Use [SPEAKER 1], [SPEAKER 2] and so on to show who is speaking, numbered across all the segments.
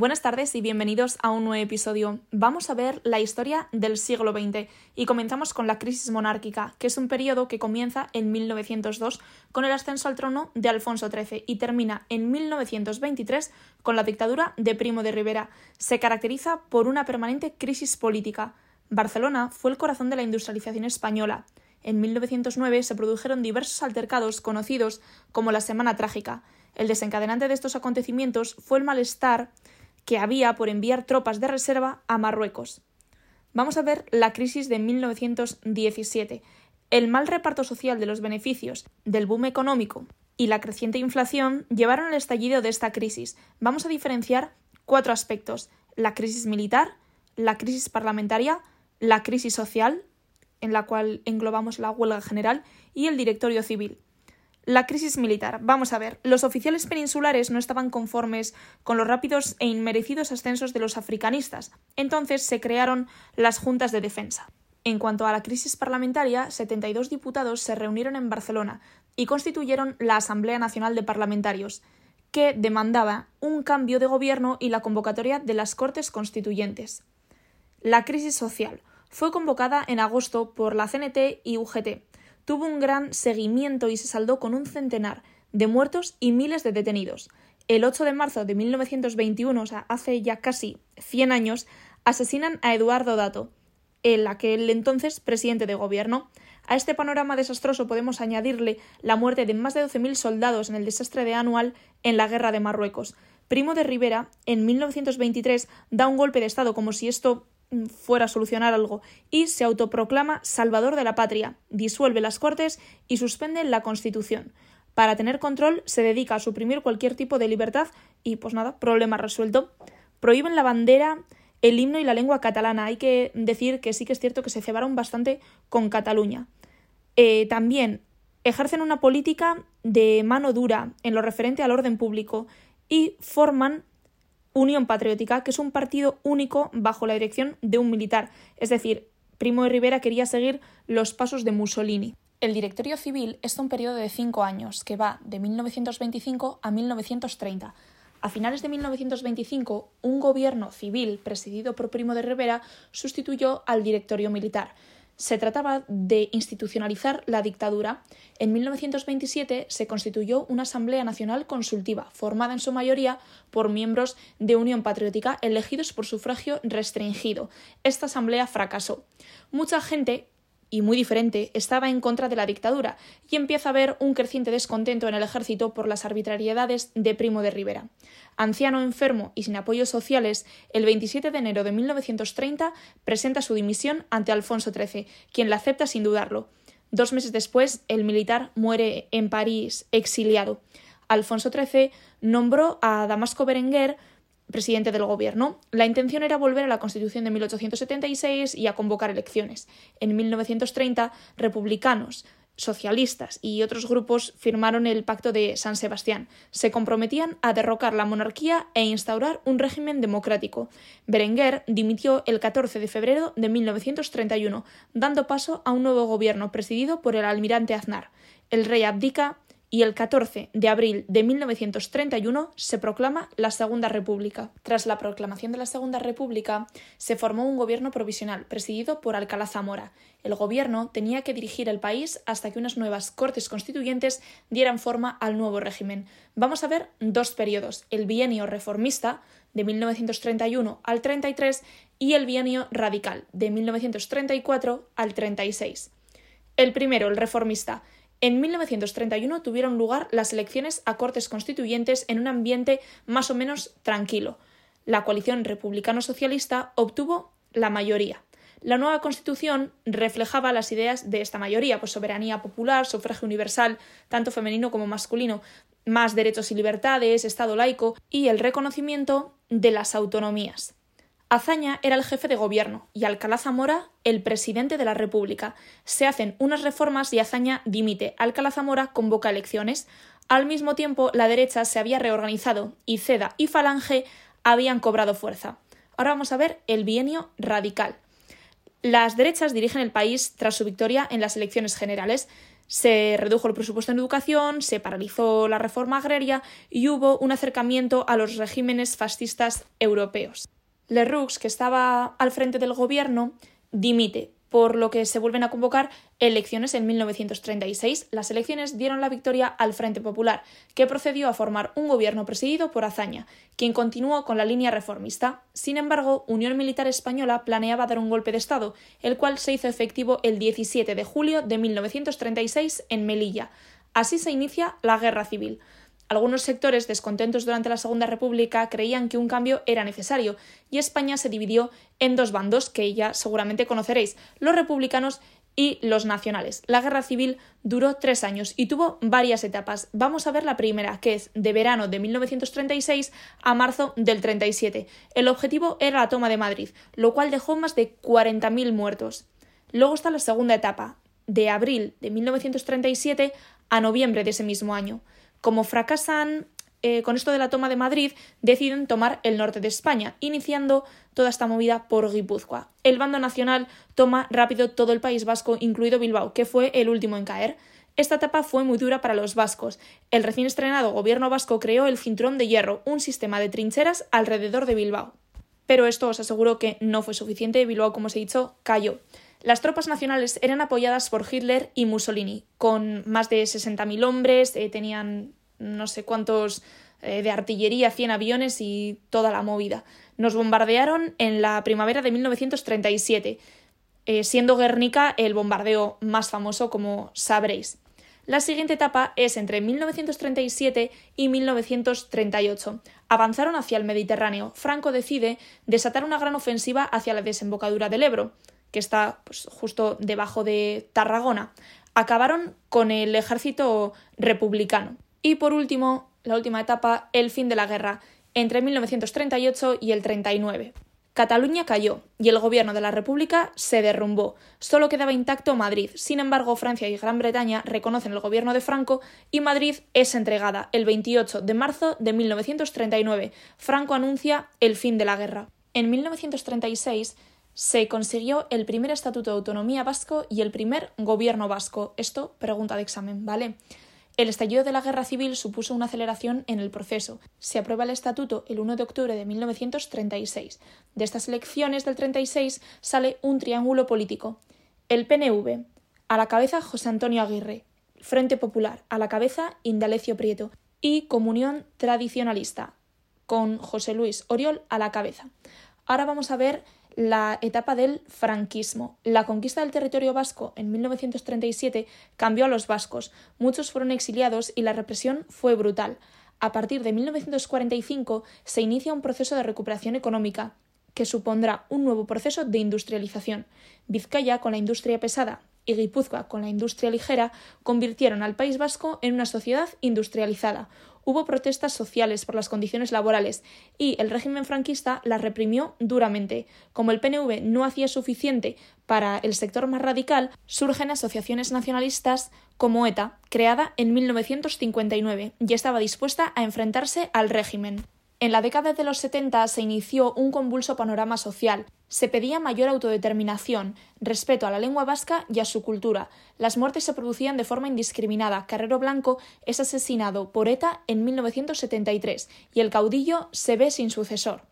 [SPEAKER 1] Buenas tardes y bienvenidos a un nuevo episodio. Vamos a ver la historia del siglo XX y comenzamos con la crisis monárquica, que es un periodo que comienza en 1902 con el ascenso al trono de Alfonso XIII y termina en 1923 con la dictadura de Primo de Rivera. Se caracteriza por una permanente crisis política. Barcelona fue el corazón de la industrialización española. En 1909 se produjeron diversos altercados conocidos como la Semana Trágica. El desencadenante de estos acontecimientos fue el malestar que había por enviar tropas de reserva a Marruecos. Vamos a ver la crisis de 1917. El mal reparto social de los beneficios del boom económico y la creciente inflación llevaron al estallido de esta crisis. Vamos a diferenciar cuatro aspectos: la crisis militar, la crisis parlamentaria, la crisis social, en la cual englobamos la huelga general, y el directorio civil. La crisis militar. Vamos a ver, los oficiales peninsulares no estaban conformes con los rápidos e inmerecidos ascensos de los africanistas. Entonces se crearon las juntas de defensa. En cuanto a la crisis parlamentaria, 72 diputados se reunieron en Barcelona y constituyeron la Asamblea Nacional de Parlamentarios, que demandaba un cambio de gobierno y la convocatoria de las Cortes Constituyentes. La crisis social fue convocada en agosto por la CNT y UGT, tuvo un gran seguimiento y se saldó con un centenar de muertos y miles de detenidos. El 8 de marzo de 1921, o sea, hace ya casi 100 años, asesinan a Eduardo Dato, el aquel entonces presidente de gobierno. A este panorama desastroso podemos añadirle la muerte de más de 12.000 soldados en el desastre de Anual en la guerra de Marruecos. Primo de Rivera, en 1923, da un golpe de Estado como si esto fuera a solucionar algo y se autoproclama salvador de la patria, disuelve las Cortes y suspende la Constitución. Para tener control se dedica a suprimir cualquier tipo de libertad y pues nada, problema resuelto. Prohíben la bandera, el himno y la lengua catalana. Hay que decir que sí que es cierto que se cebaron bastante con Cataluña. Eh, también ejercen una política de mano dura en lo referente al orden público y forman Unión Patriótica, que es un partido único bajo la dirección de un militar, es decir, Primo de Rivera quería seguir los pasos de Mussolini. El directorio civil es un periodo de cinco años que va de 1925 a 1930. A finales de 1925, un gobierno civil presidido por Primo de Rivera sustituyó al directorio militar. Se trataba de institucionalizar la dictadura. En 1927 se constituyó una Asamblea Nacional Consultiva, formada en su mayoría por miembros de Unión Patriótica elegidos por sufragio restringido. Esta asamblea fracasó. Mucha gente y muy diferente, estaba en contra de la dictadura, y empieza a haber un creciente descontento en el ejército por las arbitrariedades de Primo de Rivera. Anciano enfermo y sin apoyos sociales, el 27 de enero de 1930 presenta su dimisión ante Alfonso XIII, quien la acepta sin dudarlo. Dos meses después, el militar muere en París, exiliado. Alfonso XIII nombró a Damasco Berenguer presidente del gobierno. La intención era volver a la Constitución de 1876 y a convocar elecciones. En 1930, republicanos, socialistas y otros grupos firmaron el Pacto de San Sebastián. Se comprometían a derrocar la monarquía e instaurar un régimen democrático. Berenguer dimitió el 14 de febrero de 1931, dando paso a un nuevo gobierno presidido por el almirante Aznar. El rey abdica y el 14 de abril de 1931 se proclama la Segunda República. Tras la proclamación de la Segunda República, se formó un gobierno provisional presidido por Alcalá Zamora. El gobierno tenía que dirigir el país hasta que unas nuevas Cortes Constituyentes dieran forma al nuevo régimen. Vamos a ver dos periodos, el bienio reformista de 1931 al 33 y el bienio radical de 1934 al 36. El primero, el reformista, en 1931 tuvieron lugar las elecciones a Cortes Constituyentes en un ambiente más o menos tranquilo. La coalición republicano-socialista obtuvo la mayoría. La nueva Constitución reflejaba las ideas de esta mayoría, pues soberanía popular, sufragio universal, tanto femenino como masculino, más derechos y libertades, Estado laico y el reconocimiento de las autonomías. Azaña era el jefe de gobierno y Alcalá Zamora el presidente de la República. Se hacen unas reformas y Azaña dimite. Alcalá Zamora convoca elecciones. Al mismo tiempo, la derecha se había reorganizado y Ceda y Falange habían cobrado fuerza. Ahora vamos a ver el bienio radical. Las derechas dirigen el país tras su victoria en las elecciones generales. Se redujo el presupuesto en educación, se paralizó la reforma agraria y hubo un acercamiento a los regímenes fascistas europeos. Leroux, que estaba al frente del gobierno, dimite, por lo que se vuelven a convocar elecciones en 1936. Las elecciones dieron la victoria al Frente Popular, que procedió a formar un gobierno presidido por Azaña, quien continuó con la línea reformista. Sin embargo, Unión Militar Española planeaba dar un golpe de Estado, el cual se hizo efectivo el 17 de julio de 1936 en Melilla. Así se inicia la Guerra Civil. Algunos sectores descontentos durante la Segunda República creían que un cambio era necesario y España se dividió en dos bandos que ya seguramente conoceréis, los republicanos y los nacionales. La guerra civil duró tres años y tuvo varias etapas. Vamos a ver la primera, que es de verano de 1936 a marzo del 37. El objetivo era la toma de Madrid, lo cual dejó más de 40.000 muertos. Luego está la segunda etapa, de abril de 1937 a noviembre de ese mismo año. Como fracasan eh, con esto de la toma de Madrid, deciden tomar el norte de España, iniciando toda esta movida por Guipúzcoa. El bando nacional toma rápido todo el País Vasco, incluido Bilbao, que fue el último en caer. Esta etapa fue muy dura para los vascos. El recién estrenado gobierno vasco creó el Cinturón de Hierro, un sistema de trincheras alrededor de Bilbao. Pero esto os aseguro que no fue suficiente. Bilbao, como os he dicho, cayó. Las tropas nacionales eran apoyadas por Hitler y Mussolini, con más de 60.000 hombres, eh, tenían no sé cuántos eh, de artillería, 100 aviones y toda la movida. Nos bombardearon en la primavera de 1937, eh, siendo Guernica el bombardeo más famoso, como sabréis. La siguiente etapa es entre 1937 y 1938. Avanzaron hacia el Mediterráneo. Franco decide desatar una gran ofensiva hacia la desembocadura del Ebro que está pues, justo debajo de Tarragona, acabaron con el ejército republicano. Y por último, la última etapa, el fin de la guerra, entre 1938 y el 39. Cataluña cayó y el gobierno de la República se derrumbó. Solo quedaba intacto Madrid. Sin embargo, Francia y Gran Bretaña reconocen el gobierno de Franco y Madrid es entregada el 28 de marzo de 1939. Franco anuncia el fin de la guerra. En 1936 se consiguió el primer Estatuto de Autonomía vasco y el primer Gobierno vasco. Esto, pregunta de examen, ¿vale? El estallido de la guerra civil supuso una aceleración en el proceso. Se aprueba el estatuto el 1 de octubre de 1936. De estas elecciones del 36 sale un triángulo político. El PNV, a la cabeza José Antonio Aguirre, Frente Popular, a la cabeza Indalecio Prieto y Comunión Tradicionalista, con José Luis Oriol a la cabeza. Ahora vamos a ver la etapa del franquismo. La conquista del territorio vasco en 1937 cambió a los vascos, muchos fueron exiliados y la represión fue brutal. A partir de 1945 se inicia un proceso de recuperación económica que supondrá un nuevo proceso de industrialización. Vizcaya, con la industria pesada, y Guipúzcoa, con la industria ligera, convirtieron al País Vasco en una sociedad industrializada, hubo protestas sociales por las condiciones laborales y el régimen franquista las reprimió duramente. Como el PNV no hacía suficiente para el sector más radical, surgen asociaciones nacionalistas como ETA, creada en 1959, y estaba dispuesta a enfrentarse al régimen. En la década de los 70 se inició un convulso panorama social. Se pedía mayor autodeterminación, respeto a la lengua vasca y a su cultura. Las muertes se producían de forma indiscriminada. Carrero Blanco es asesinado por ETA en 1973 y el caudillo se ve sin sucesor.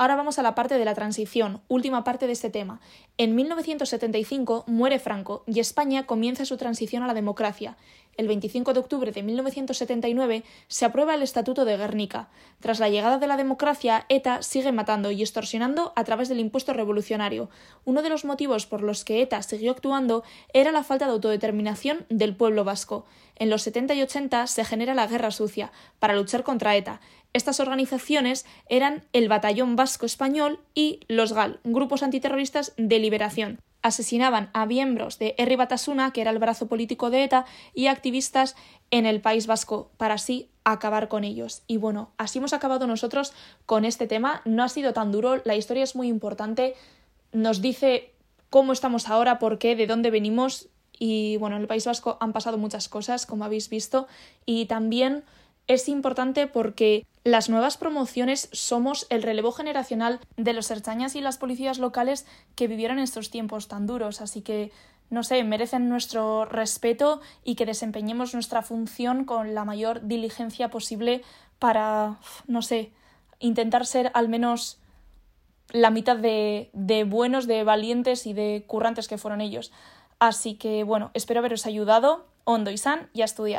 [SPEAKER 1] Ahora vamos a la parte de la transición, última parte de este tema. En 1975 muere Franco y España comienza su transición a la democracia. El 25 de octubre de 1979 se aprueba el Estatuto de Guernica. Tras la llegada de la democracia, ETA sigue matando y extorsionando a través del impuesto revolucionario. Uno de los motivos por los que ETA siguió actuando era la falta de autodeterminación del pueblo vasco. En los 70 y 80 se genera la Guerra Sucia para luchar contra ETA. Estas organizaciones eran el Batallón Vasco Español y los GAL, grupos antiterroristas de liberación. Asesinaban a miembros de Herri Batasuna, que era el brazo político de ETA, y activistas en el País Vasco, para así acabar con ellos. Y bueno, así hemos acabado nosotros con este tema. No ha sido tan duro, la historia es muy importante, nos dice cómo estamos ahora, por qué, de dónde venimos. Y bueno, en el País Vasco han pasado muchas cosas, como habéis visto, y también es importante porque las nuevas promociones somos el relevo generacional de los serchañas y las policías locales que vivieron estos tiempos tan duros, así que no sé, merecen nuestro respeto y que desempeñemos nuestra función con la mayor diligencia posible para, no sé, intentar ser al menos la mitad de, de buenos, de valientes y de currantes que fueron ellos. Así que bueno, espero haberos ayudado, hondo y san, y a estudiar.